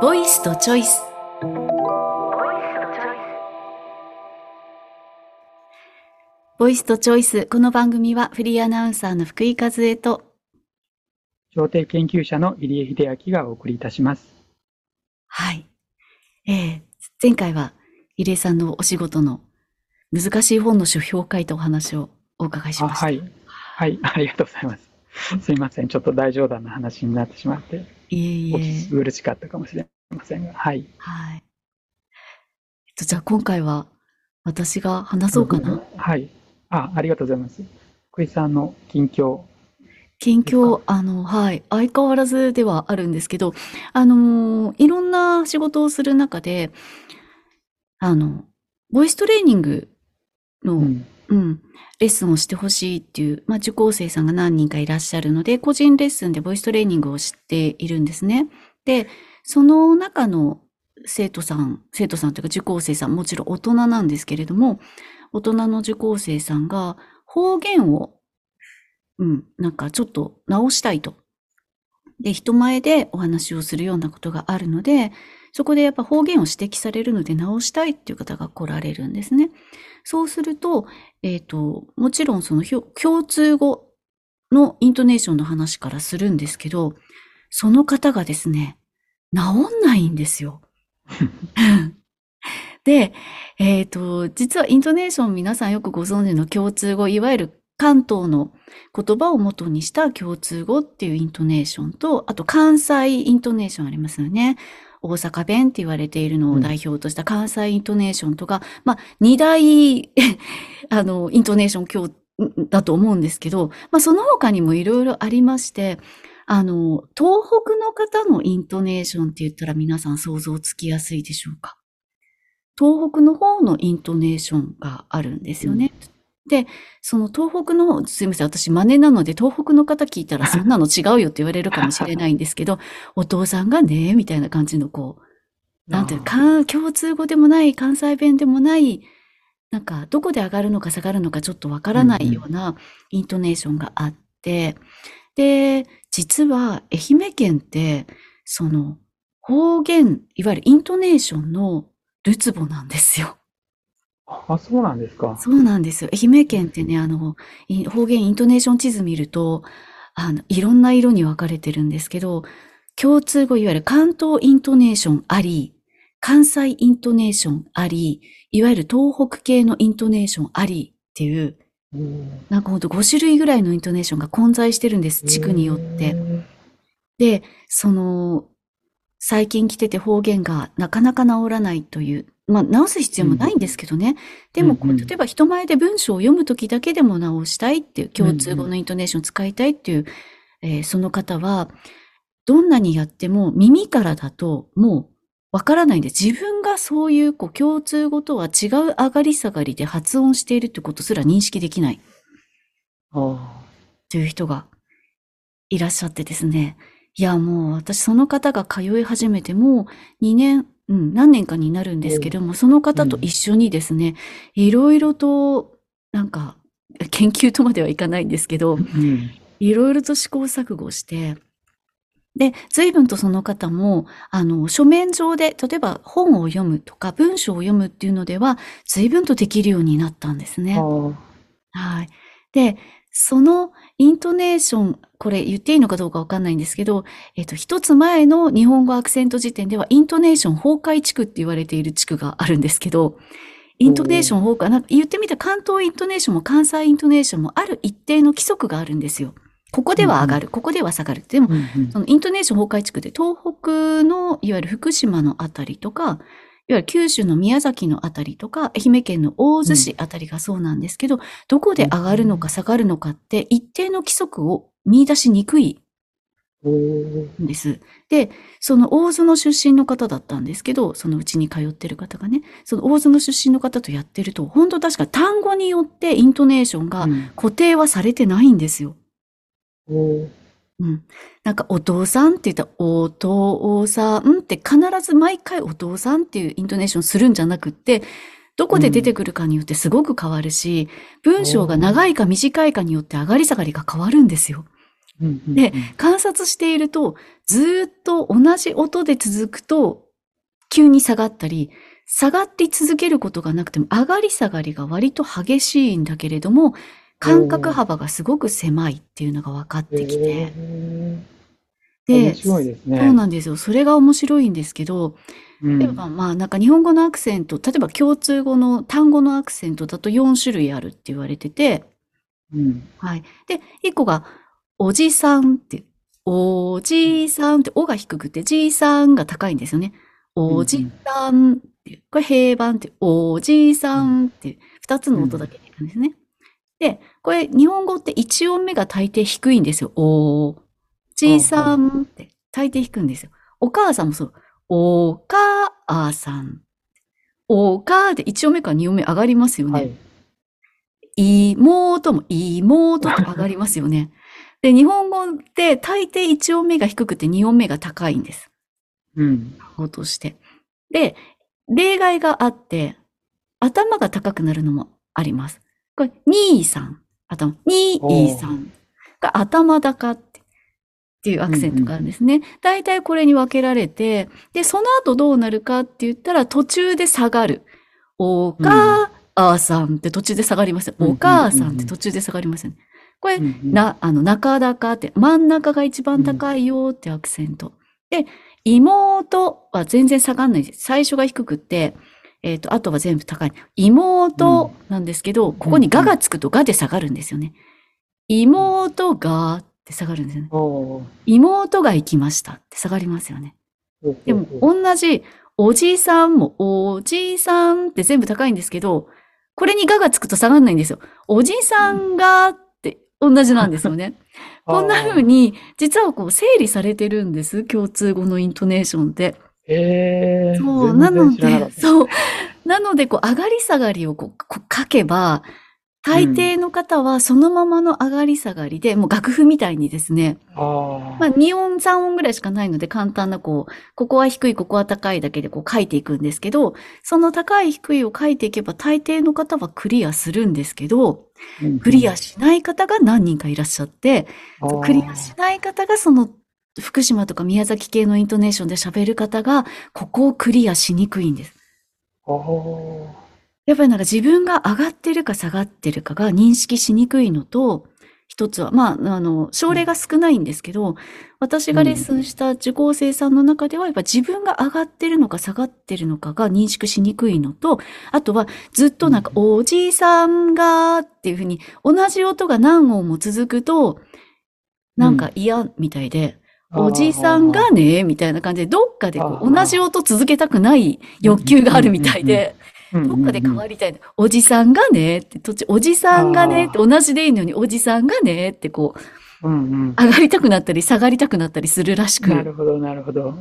ボイスとチョイス。ボイスとチョイス。この番組はフリーアナウンサーの福井和恵と、調停研究者の入江秀明がお送りいたします。はい。えー、前回は入江さんのお仕事の難しい本の書評会とお話をお伺いしました。はい。はい。ありがとうございます。すいません。ちょっと大冗談の話になってしまって、いえいえ。お聞き苦しかったかもしれませんが、はい。はい。えっと、じゃあ今回は私が話そうかな。はい。あ、ありがとうございます。福井さんの近況。近況、あの、はい。相変わらずではあるんですけど、あの、いろんな仕事をする中で、あの、ボイストレーニングの、うん、うん、レッスンをしてほしいっていう、まあ、受講生さんが何人かいらっしゃるので、個人レッスンでボイストレーニングをしているんですね。で、その中の生徒さん、生徒さんというか受講生さん、もちろん大人なんですけれども、大人の受講生さんが方言を、うん、なんかちょっと直したいと。で、人前でお話をするようなことがあるので、そこでやっぱ方言を指摘されるので直したいっていう方が来られるんですね。そうすると、えっ、ー、と、もちろんその共通語のイントネーションの話からするんですけど、その方がですね、治んないんですよ。で、えっ、ー、と、実はイントネーション皆さんよくご存知の共通語、いわゆる関東の言葉を元にした共通語っていうイントネーションと、あと関西イントネーションありますよね。大阪弁って言われているのを代表とした関西イントネーションとか、うん、まあ、二大 あの、イントネーション今日だと思うんですけど、まあ、その他にもいろいろありまして、あの、東北の方のイントネーションって言ったら皆さん想像つきやすいでしょうか？東北の方のイントネーションがあるんですよね。うんで、その東北の、すいません、私真似なので東北の方聞いたらそんなの違うよって言われるかもしれないんですけど、お父さんがね、みたいな感じのこう、なんていうか、共通語でもない、関西弁でもない、なんか、どこで上がるのか下がるのかちょっとわからないようなイントネーションがあって、で、実は愛媛県って、その方言、いわゆるイントネーションのルツボなんですよ。あ、そうなんですか。そうなんですよ。愛媛県ってね、あの、方言イントネーション地図見ると、あの、いろんな色に分かれてるんですけど、共通語いわゆる関東イントネーションあり、関西イントネーションあり、いわゆる東北系のイントネーションありっていう、なんかほんと5種類ぐらいのイントネーションが混在してるんです、地区によって。で、その、最近来てて方言がなかなか治らないというまあ、直す必要もないんですけどね。うん、でも、例えば人前で文章を読むときだけでも直したいっていう、共通語のイントネーションを使いたいっていう、えー、その方は、どんなにやっても耳からだともうわからないんで、自分がそういうこう共通語とは違う上がり下がりで発音しているってことすら認識できない。という人がいらっしゃってですね。いや、もう私その方が通い始めても2年、うん、何年かになるんですけども、その方と一緒にですね、いろいろと、なんか、研究とまではいかないんですけど、いろいろと試行錯誤して、で、随分とその方も、あの、書面上で、例えば本を読むとか文章を読むっていうのでは、随分とできるようになったんですね。はい。で、そのイントネーション、これ言っていいのかどうかわかんないんですけど、えっ、と、一つ前の日本語アクセント辞典では、イントネーション崩壊地区って言われている地区があるんですけど、イントネーション崩壊、なんか言ってみたら関東イントネーションも関西イントネーションもある一定の規則があるんですよ。ここでは上がる、うん、ここでは下がる。でも、うんうん、そのイントネーション崩壊地区で東北の、いわゆる福島のあたりとか、いわゆる九州の宮崎のあたりとか、愛媛県の大洲市あたりがそうなんですけど、うん、どこで上がるのか下がるのかって一定の規則を見出しにくいんです。で、その大洲の出身の方だったんですけど、そのうちに通ってる方がね、その大洲の出身の方とやってると、本当確か単語によってイントネーションが固定はされてないんですよ。うんうん。なんか、お父さんって言ったら、お父さんって必ず毎回お父さんっていうイントネーションするんじゃなくって、どこで出てくるかによってすごく変わるし、文章が長いか短いかによって上がり下がりが変わるんですよ。うんうんで観察していると、ずーっと同じ音で続くと、急に下がったり、下がり続けることがなくても、上がり下がりが割と激しいんだけれども、感覚幅がすごく狭いっていうのが分かってきて。で、ね。そうなんですよ。それが面白いんですけど、うん例えばまあなんか日本語のアクセント、例えば共通語の単語のアクセントだと4種類あるって言われてて、うんはい。で、1個が、おじさんって、おじさんって、おが低くて、じいさんが高いんですよね。おじさんって、これ平板って、おじさんって、2つの音だけなんですね。で、これ日本語って1音目が大抵低いんですよ。おじいさんって、大抵低いんですよ。お母さんもそう。お母さん。お母で1音目から2音目上がりますよね。はい。妹も妹と上がりますよね。で、日本語って大抵1音目が低くて2音目が高いんです。うん。語として。で、例外があって、頭が高くなるのもあります。これ、兄さん。頭、兄さんが頭高って。っていうアクセントがあるんですね。大体これに分けられて、で、その後どうなるかって言ったら途中で下がる。お母さんって途中で下がりますよ。うんお母さんって途中で下がりますよね。これ、うんうんな、あの、中高って、真ん中が一番高いよってアクセント。で、妹は全然下がんないです。最初が低くって、えっ、と、あとは全部高い。妹なんですけど、ここにががつくとがで下がるんですよね。妹がって下がるんですよね。妹が行きましたって下がりますよね。でも、同じ、おじさんも、おじさんって全部高いんですけど、これにががつくと下がんないんですよ。おじさんがって同じなんですよね。こんな風に、実はこう整理されてるんです。共通語のイントネーションって。へー。そう、全なので、た。そう。なので、こう、上がり下がりをこうこう書けば、大抵の方はそのままの上がり下がりで、もう楽譜みたいにですね、あまあ、2音、3音ぐらいしかないので、簡単な、こう、ここは低い、ここは高いだけで、こう、書いていくんですけど、その高い、低いを書いていけば、大抵の方はクリアするんですけど、あ。クリアしない方が何人かいらっしゃって、うんクリアしない方が、その、福島とか宮崎系のイントネーションで喋る方が、ここをクリアしにくいんです。やっぱりなんか自分が上がってるか下がってるかが認識しにくいのと、一つは、まあ、あの、症例が少ないんですけど、私がレッスンした受講生さんの中では、やっぱ自分が上がってるのか下がってるのかが認識しにくいのと、あとはずっとなんか、おじさんがっていうふうに、同じ音が何音も続くと、なんか嫌みたいで、おじさんがね、みたいな感じで、どっかでこう同じ音続けたくない欲求があるみたいで、どっかで変わり。りたい。おじさんがねって、途中、おじさんがねって、同じでいいのに、おじさんがねって、こう、うんうん。上がりたくなったり、下がりたくなったりするらしく、っなるほど、なるほど。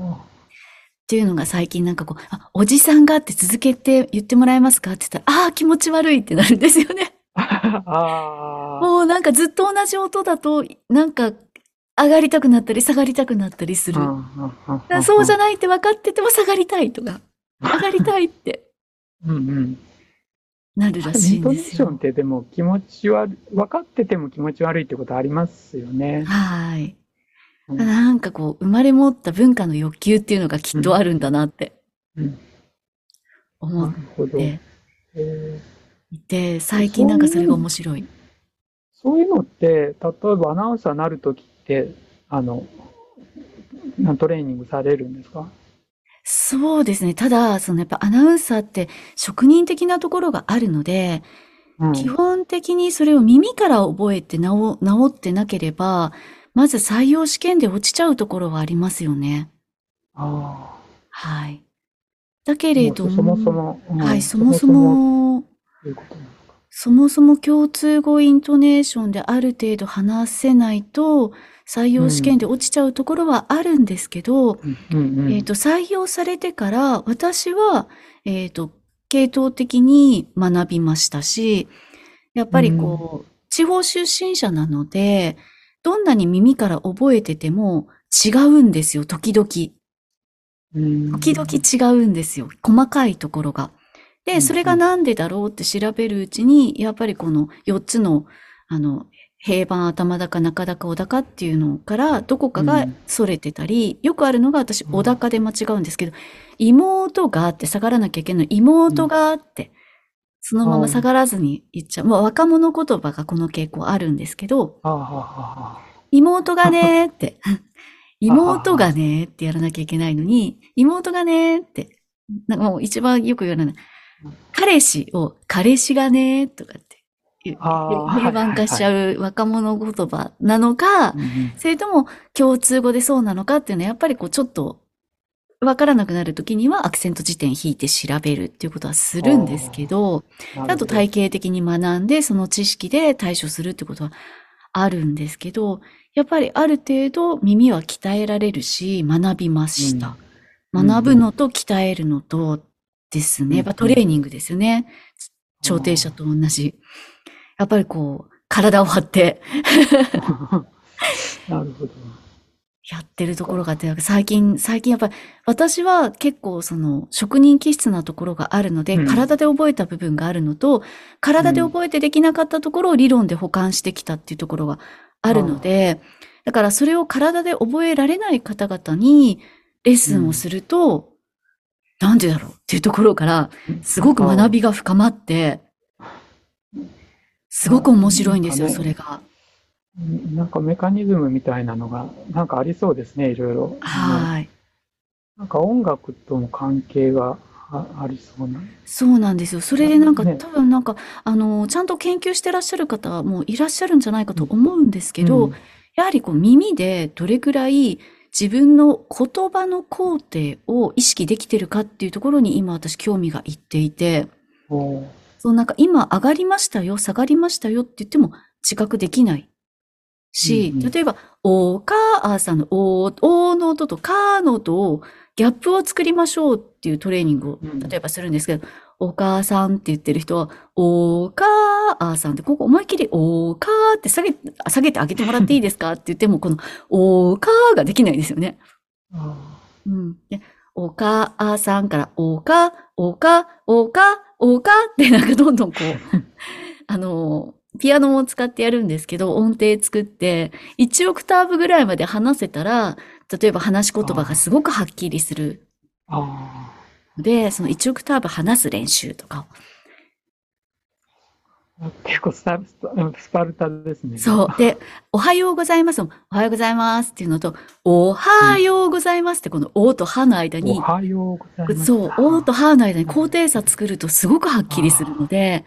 ていうのが最近なんかこう、あ、おじさんがって続けて言ってもらえますかって言ったら、ああー、気持ち悪いってなるんですよね。もうなんかずっと同じ音だと、なんか、上がりたくなったり、下がりたくなったりする。そうじゃない。って分かってても下がりたいとか、上がりたいってうんうん。なるらしイントいんですよ。ネーションってでも気持ち悪い、分かってても気持ち悪いってことありますよね。はい。うんなんかこう、生まれ持った文化の欲求っていうのがきっとあるんだなってうん思っ。てえーいて、最近なんかそれが面白い。そういうのって、例えばアナウンサーになるときって、あの、なトレーニングされるんですか？そうですね。ただ、そのやっぱアナウンサーって職人的なところがあるので、うん。基本的にそれを耳から覚えて治、治ってなければ、まず採用試験で落ちちゃうところはありますよね。あはい。だけあ。れどもうそもそも。うんはい、そもそ。も、そういうことなのか。そもそも共通語イントネーションである程度話せないと、採用試験で落ちちゃうところはあるんですけど、うんうんうん。えっと、採用されてから、私は、えっと、系統的に学びましたし、やっぱりこう、地方出身者なので、どんなに耳から覚えてても違うんですよ、時々。うん時々違うんですよ。細かいところが。うんで、それがなんでだろうって調べるうちに、やっぱりこの4つの、あの、平板頭高中高小高っていうのからどこかが逸れてたり、よくあるのが私小高で間違うんですけど、妹がって下がらなきゃいけない妹がって、そのまま下がらずに言っちゃう。まあ若者言葉がこの傾向あるんですけど、妹がねーって、妹がねーってやらなきゃいけないのに、妹がねーって、なんかもう一番よく言われるのは彼氏を彼氏がねーとかって言うあー平板化しちゃう若者言葉なのか、それとも共通語でそうなのかっていうのはやっぱりこうちょっとわからなくなるときにはアクセント辞典引いて調べるっていうことはするんですけど、あと体系的に学んでその知識で対処するってことはあるんですけど、やっぱりある程度耳は鍛えられるし学びました。うん。学ぶのと鍛えるのとですね。うんやっぱトレーニングですよね。調停者と同じ。やっぱりこう、体を張って なるほど。やってるところがあって、最近、最近やっぱり私は結構その職人気質なところがあるので、うん体で覚えた部分があるのと、体で覚えてできなかったところを理論で補完してきたっていうところがあるので、だからそれを体で覚えられない方々にレッスンをすると、なんでだろう？っていうところから、すごく学びが深まって、すごく面白いんですよ、それが。なんかメカニズムみたいなのが、なんかありそうですね、いろいろ。はい。なんか音楽とも関係があありそうな。そうなんですよ。それでなんか、ね多分なんか、あの、ちゃんと研究してらっしゃる方もいらっしゃるんじゃないかと思うんですけど、うんやはりこう耳でどれぐらい自分の言葉の工程を意識できてるかっていうところに今私興味がいっていて、そうなんか今上がりましたよ、下がりましたよって言っても自覚できないし、うんうん。例えば、おーかーさんのおー、おーの音とかーの音をギャップを作りましょうっていうトレーニングをうん。例えばするんですけど、お母さんって言ってる人は、おーかーあーさんって、ここ思いっきりおーかーって下げ、下げてあげてもらっていいですかって言っても、このおーかーができないですよね。あうん。で、おかあさんから、おか、おか、おか、おかってなんかどんどんこう、あの、ピアノも使ってやるんですけど、音程作って、1オクターブぐらいまで話せたら、例えば話し言葉がすごくはっきりするーあので、その1オクターブ話す練習とかを。ー。結構スタスパルタですね。そう。で、おはようございますも。おはようございますっていうのと、おはようございますってこのおとはの間おに、はようございます。そう、おとはの間に高低差作るとすごくはっきりするので、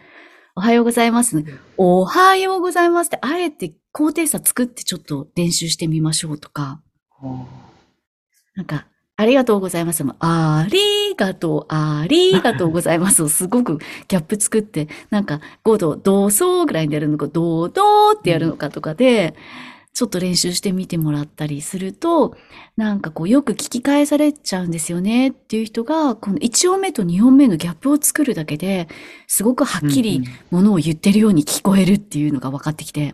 おはようございますね。おはようございますって、あえて高低差作ってちょっと練習してみましょうとか、なんか、ありがとうございますも。ありがとう、ありがとうございますを すごくギャップ作って、なんか5度、どうそうぐらいでやるのか、どうどうってやるのかとかで、ちょっと練習してみてもらったりすると、なんかこうよく聞き返されちゃうんですよねっていう人が、この1音目と2音目のギャップを作るだけで、すごくはっきりものを言ってるように聞こえるっていうのが分かってきて、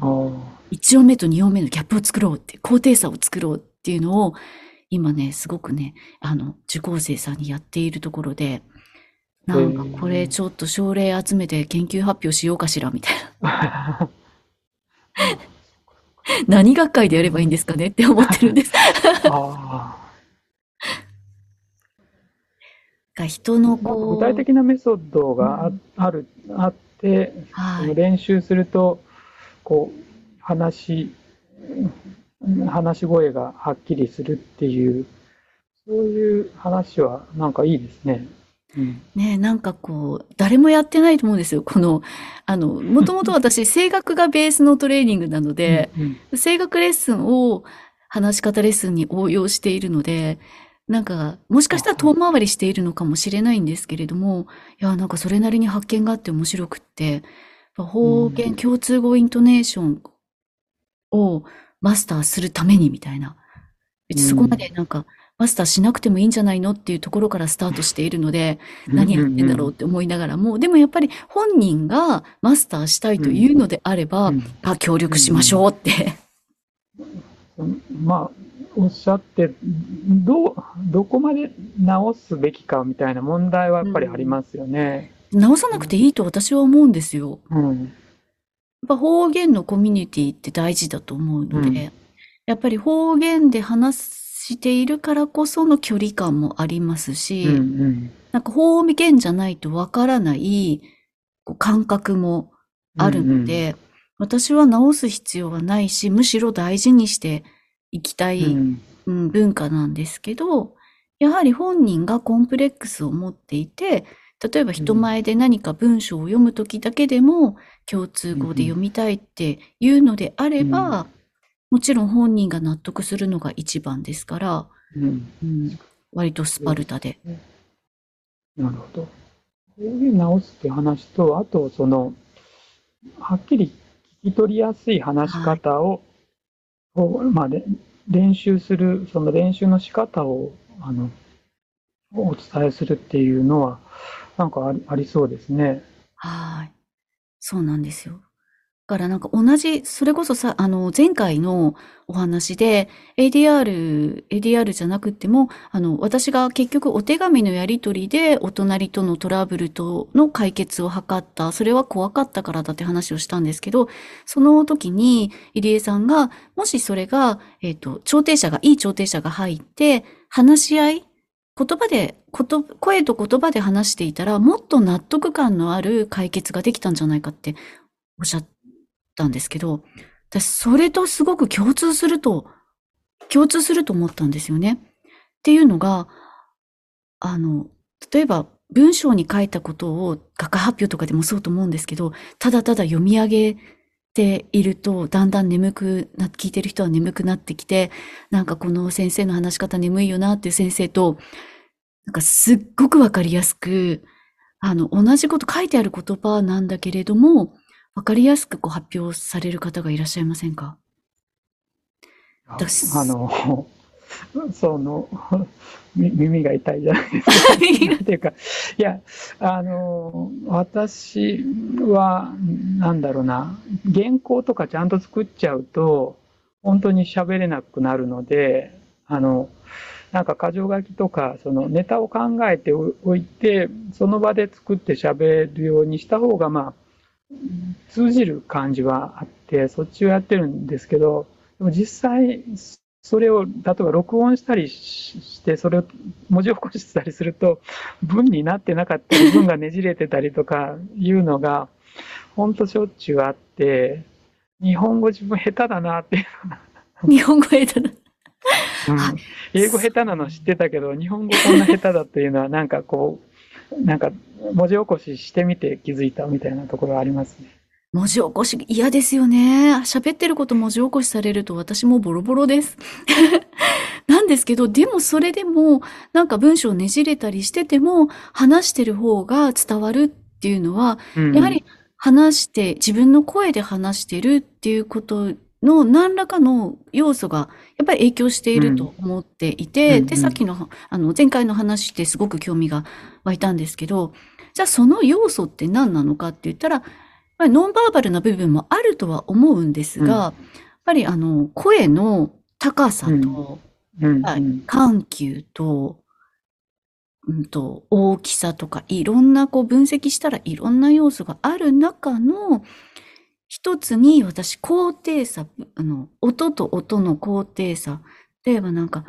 うんうん。あ1音目と2音目のギャップを作ろうって、高低差を作ろうっていうのを、今ね、すごくね、あの、受講生さんにやっているところで、なんかこれちょっと症例集めて研究発表しようかしらみたいな。あ。何学会でやればいいんですかねって思ってるんです。あが人のこう、具体的なメソッドがあある、あって、はい。練習すると、こう、話、うん話し声がはっきりするっていう、そういう話はなんかいいですね。うん。ねなんかこう、誰もやってないと思うんですよ。この、あの、もともと私、声楽がベースのトレーニングなので、うん声楽レッスンを話し方レッスンに応用しているので、なんか、もしかしたら遠回りしているのかもしれないんですけれども、いや、なんかそれなりに発見があって面白くって、方うん言、共通語イントネーションをマスターするためにみたいな。別にそこまでなんか、マスターしなくてもいいんじゃないのっていうところからスタートしているので、何やってんだろうって思いながらも、でもやっぱり本人がマスターしたいというのであれば、うんあ、協力しましょうって。うんまあ、おっしゃって、どう、どこまで直すべきかみたいな問題はやっぱりありますよね。直さなくていいと私は思うんですよ。うん。ぱ方言のコミュニティって大事だと思うので、うん。やっぱり方言で話しているからこその距離感もありますし、うんうん。なんか方言じゃないとわからない感覚もあるので、私は直す必要はないし、むしろ大事にしていきたい、うん。うん文化なんですけど、やはり本人がコンプレックスを持っていて、例えば人前で何か文章を読むときだけでも共通語で読みたいっていうのであれば、もちろん本人が納得するのが一番ですから、うんうん、割とスパルタで。なるほど。方言直すっていう話と、あと、その、はっきり聞き取りやすい話し方を、こうまあ、れ練習する、その練習の仕方を、あの、お伝えするっていうのは、なんかありありそうですね。はい。そうなんですよ。だからなんか同じ、それこそさ、あの、前回のお話で、ADR、ADR じゃなくても、あの、私が結局お手紙のやり取りで、お隣とのトラブルとの解決を図った、それは怖かったからだって話をしたんですけど、その時に、入江さんが、もしそれが、えっ、と、調停者が、いい調停者が入って、話し合い、言葉で、こと、声と言葉で話していたら、もっと納得感のある解決ができたんじゃないかっておっしゃったんですけど、私、それとすごく共通すると、共通すると思ったんですよね。っていうのが、あの、例えば、文章に書いたことを、学会発表とかでもそうと思うんですけど、ただただ読み上げていると、だんだん眠くな、聞いてる人は眠くなってきて、なんかこの先生の話し方眠いよなっていう先生と、なんかすっごくわかりやすく、あの、同じこと書いてある言葉なんだけれども、わかりやすくこう発表される方がいらっしゃいませんか？ああの、その、み耳が痛いじゃないですか。っていうか、いや、あの、私は、なんだろうな、原稿とかちゃんと作っちゃうと、本当に喋れなくなるので、あの、なんか箇条書きとか、そのネタを考えておいて、その場で作って喋るようにした方が、まあ、通じる感じはあって、そっちをやってるんですけど、でも実際、それを、例えば録音したりしして、それを文字起こしたりすると、文になってなかったり、文がねじれてたりとかいうのが、ほんとしょっちゅうあって、日本語自分下手だなっていう日本語下手だ。うんはい英語下手なの知ってたけど、日本語こんな下手だっていうのは、なんかこう、なんか文字起こししてみて気づいたみたいなところはありますね。文字起こし嫌ですよね。喋ってること文字起こしされると私もボロボロです。なんですけど、でもそれでも、なんか文章ねじれたりしてても、話してる方が伝わるっていうのは、うんやはり話して、自分の声で話してるっていうことの何らかの要素がやっぱり影響していると思っていて、うんで、さっきの、あの、前回の話ってすごく興味が湧いたんですけど、じゃあその要素って何なのかって言ったら、やっぱりノンバーバルな部分もあるとは思うんですが、うん。やっぱりあの、声の高さと、うん。緩急と、うんと、大きさとか、いろんな、こう、分析したらいろんな要素がある中の、一つに私、高低差、あの、音と音の高低差。例えばなんか、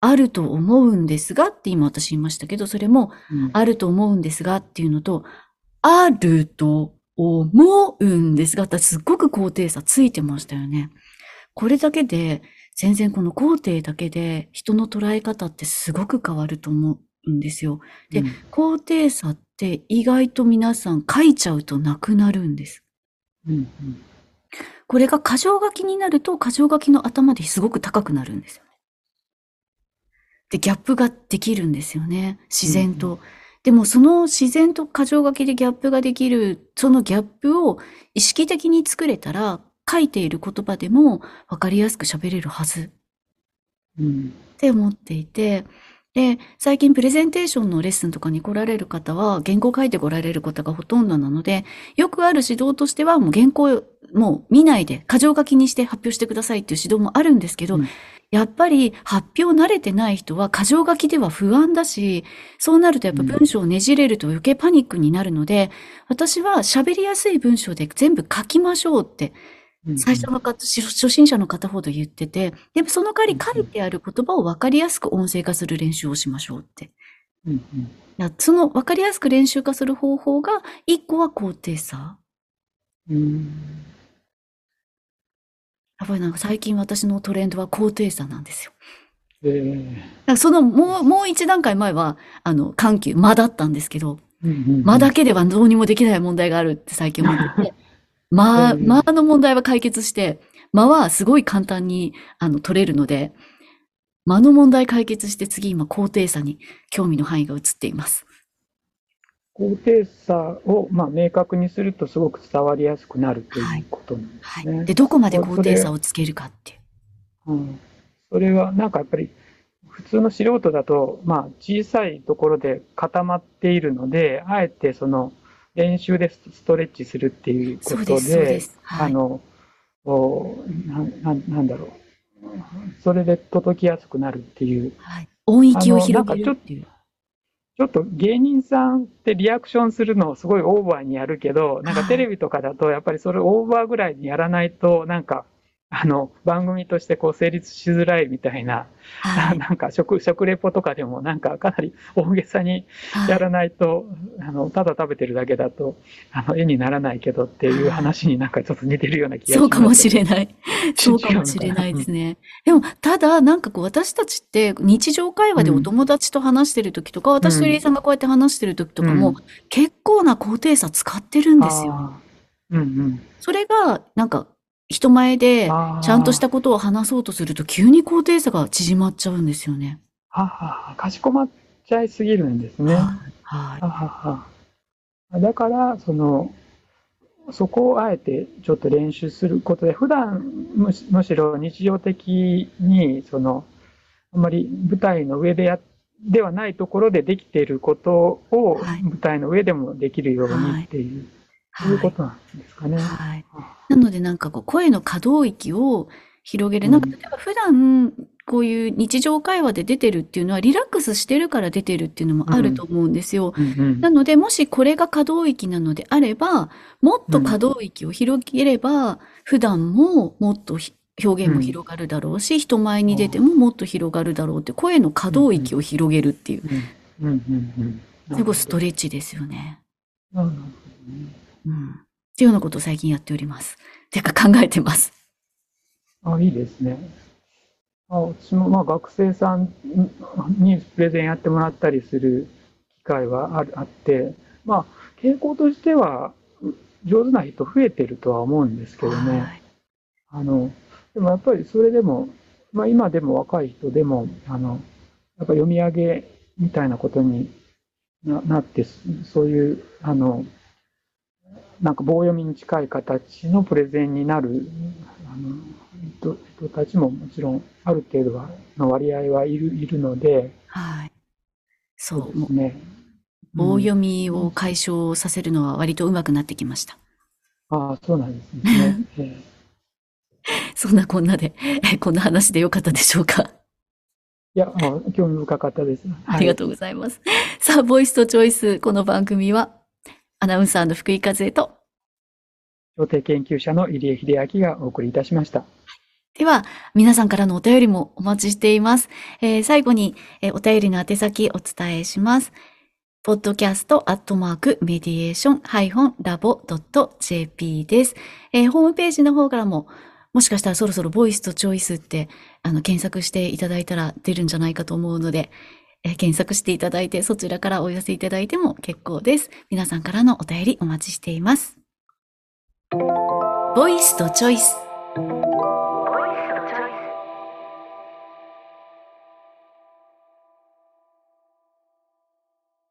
あると思うんですがって今私言いましたけど、それも、うん。あると思うんですがっていうのと、あると思うんですがってすっごく高低差ついてましたよね。これだけで、全然この高低だけで人の捉え方ってすごく変わると思うんですよ。でうん高低差って意外と皆さん書いちゃうとなくなるんです。うんうんこれが箇条書きになると箇条書きの頭ですごく高くなるんですよね。で、ギャップができるんですよね。自然と。うんでもその自然と箇条書きでギャップができる、そのギャップを意識的に作れたら、書いている言葉でも分かりやすく喋れるはず。うんって思っていて、で、最近プレゼンテーションのレッスンとかに来られる方は、原稿書いて来られる方がほとんどなので、よくある指導としては、もう原稿もう見ないで、箇条書きにして発表してくださいっていう指導もあるんですけど、うん。やっぱり発表慣れてない人は箇条書きでは不安だし、そうなるとやっぱ文章をねじれると余計パニックになるので、私は喋りやすい文章で全部書きましょうって、最初の方、初心者の方ほど言ってて、でもその代わり書いてある言葉を分かりやすく音声化する練習をしましょうって。うんうんその分かりやすく練習化する方法が、一個は高低差。うんやっぱりなんか最近私のトレンドは高低差なんですよ。えーだからそのもう、もう一段階前は、あの、緩急、間だったんですけど、うんうん間だけではどうにもできない問題があるって最近思ってて、間、うん間の問題は解決して、間はすごい簡単に、あの、取れるので、間の問題解決して次今高低差に興味の範囲が移っています。高低差を、まあ、明確にするとすごく伝わりやすくなるということなんですね。はい。で、どこまで高低差をつけるかっていう。うん、それはなんかやっぱり普通の素人だと、まあ、小さいところで固まっているのであえてその練習でストレッチするっていうことではい。あのおなななんだろうそれで届きやすくなるっていうはい、音域を広げるっていう。ちょっと芸人さんってリアクションするのをすごいオーバーにやるけどなんかテレビとかだとやっぱりそれオーバーぐらいにやらないとなんかあの番組としてこう成立しづらいみたいなはい。なんか食食レポとかでもなんかかなり大げさにはいやらないと、あのただ食べてるだけだとあの絵にならないけどっていう話になんかちょっと似てるような気がします。そうかもしれない。そうかもしれないですね。でも、ただ、なんかこう、私たちって日常会話でお友達と話してる時とか、私と入江さんがこうやって話してる時とかも、うん結構な高低差使ってるんですよ。うんうん。それが、なんか、人前でちゃんとしたことを話そうとすると、急に高低差が縮まっちゃうんですよね。ははかしこまっちゃいすぎるんですね。はい。はははだからそのそこをあえてちょっと練習することで普段むしむしろ日常的にそのあんまり舞台の上でやではないところでできていることをはい舞台の上でもできるようにっていう、そういうことなんですかね。はい。なのでなんかこう声の可動域を広げる。なんかうん例えば普段こういう日常会話で出てるっていうのはリラックスしてるから出てるっていうのもあると思うんですよ。うんうんなのでもしこれが可動域なのであれば、もっと可動域を広げれば、普段ももっとひ表現も広がるだろうし、人前に出てももっと広がるだろうって声の可動域を広げるっていう、うんうんうんうんすごいストレッチですよね。なるほどねうん。っていうようなことを最近やっております。てか考えてます。あ、いいですね。あ私もまあ学生さんにプレゼンやってもらったりする機会はあるあって、まあ傾向としてはう上手な人増えてるとは思うんですけどね。はいあの、でもやっぱりそれでも、まあ今でも若い人でも、あの、やっぱ読み上げみたいなことにななって、そそういう、あの、なんか棒読みに近い形のプレゼンになるあの人人たちももちろんある程度はの割合はいるいるので、はい。そう、ですね。棒読みを解消させるのは割と上手くなってきました。ああ、そうなんですね。ええそんなこんなで、え こんな話でよかったでしょうか？いや、あ興味深かったです。う。ありがとうございます。さあ、ボイスとチョイス、この番組は、アナウンサーの福井和恵と、予定研究者の入江秀明がお送りいたしました。では、皆さんからのお便りもお待ちしています。えー最後に、えーお便りの宛先お伝えします。podcast アットマークメディエーションハイフォンラボドット JP です、えーホームページの方からも、もしかしたらそろそろボイスとチョイスって、あの、検索していただいたら出るんじゃないかと思うので、えー検索していただいて、そちらからお寄せいただいても結構です。皆さんからのお便りお待ちしています。ボイスとチョイス。